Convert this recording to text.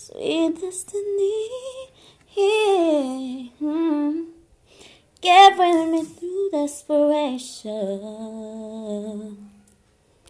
Sweet destiny, yeah. Mm. with me through desperation.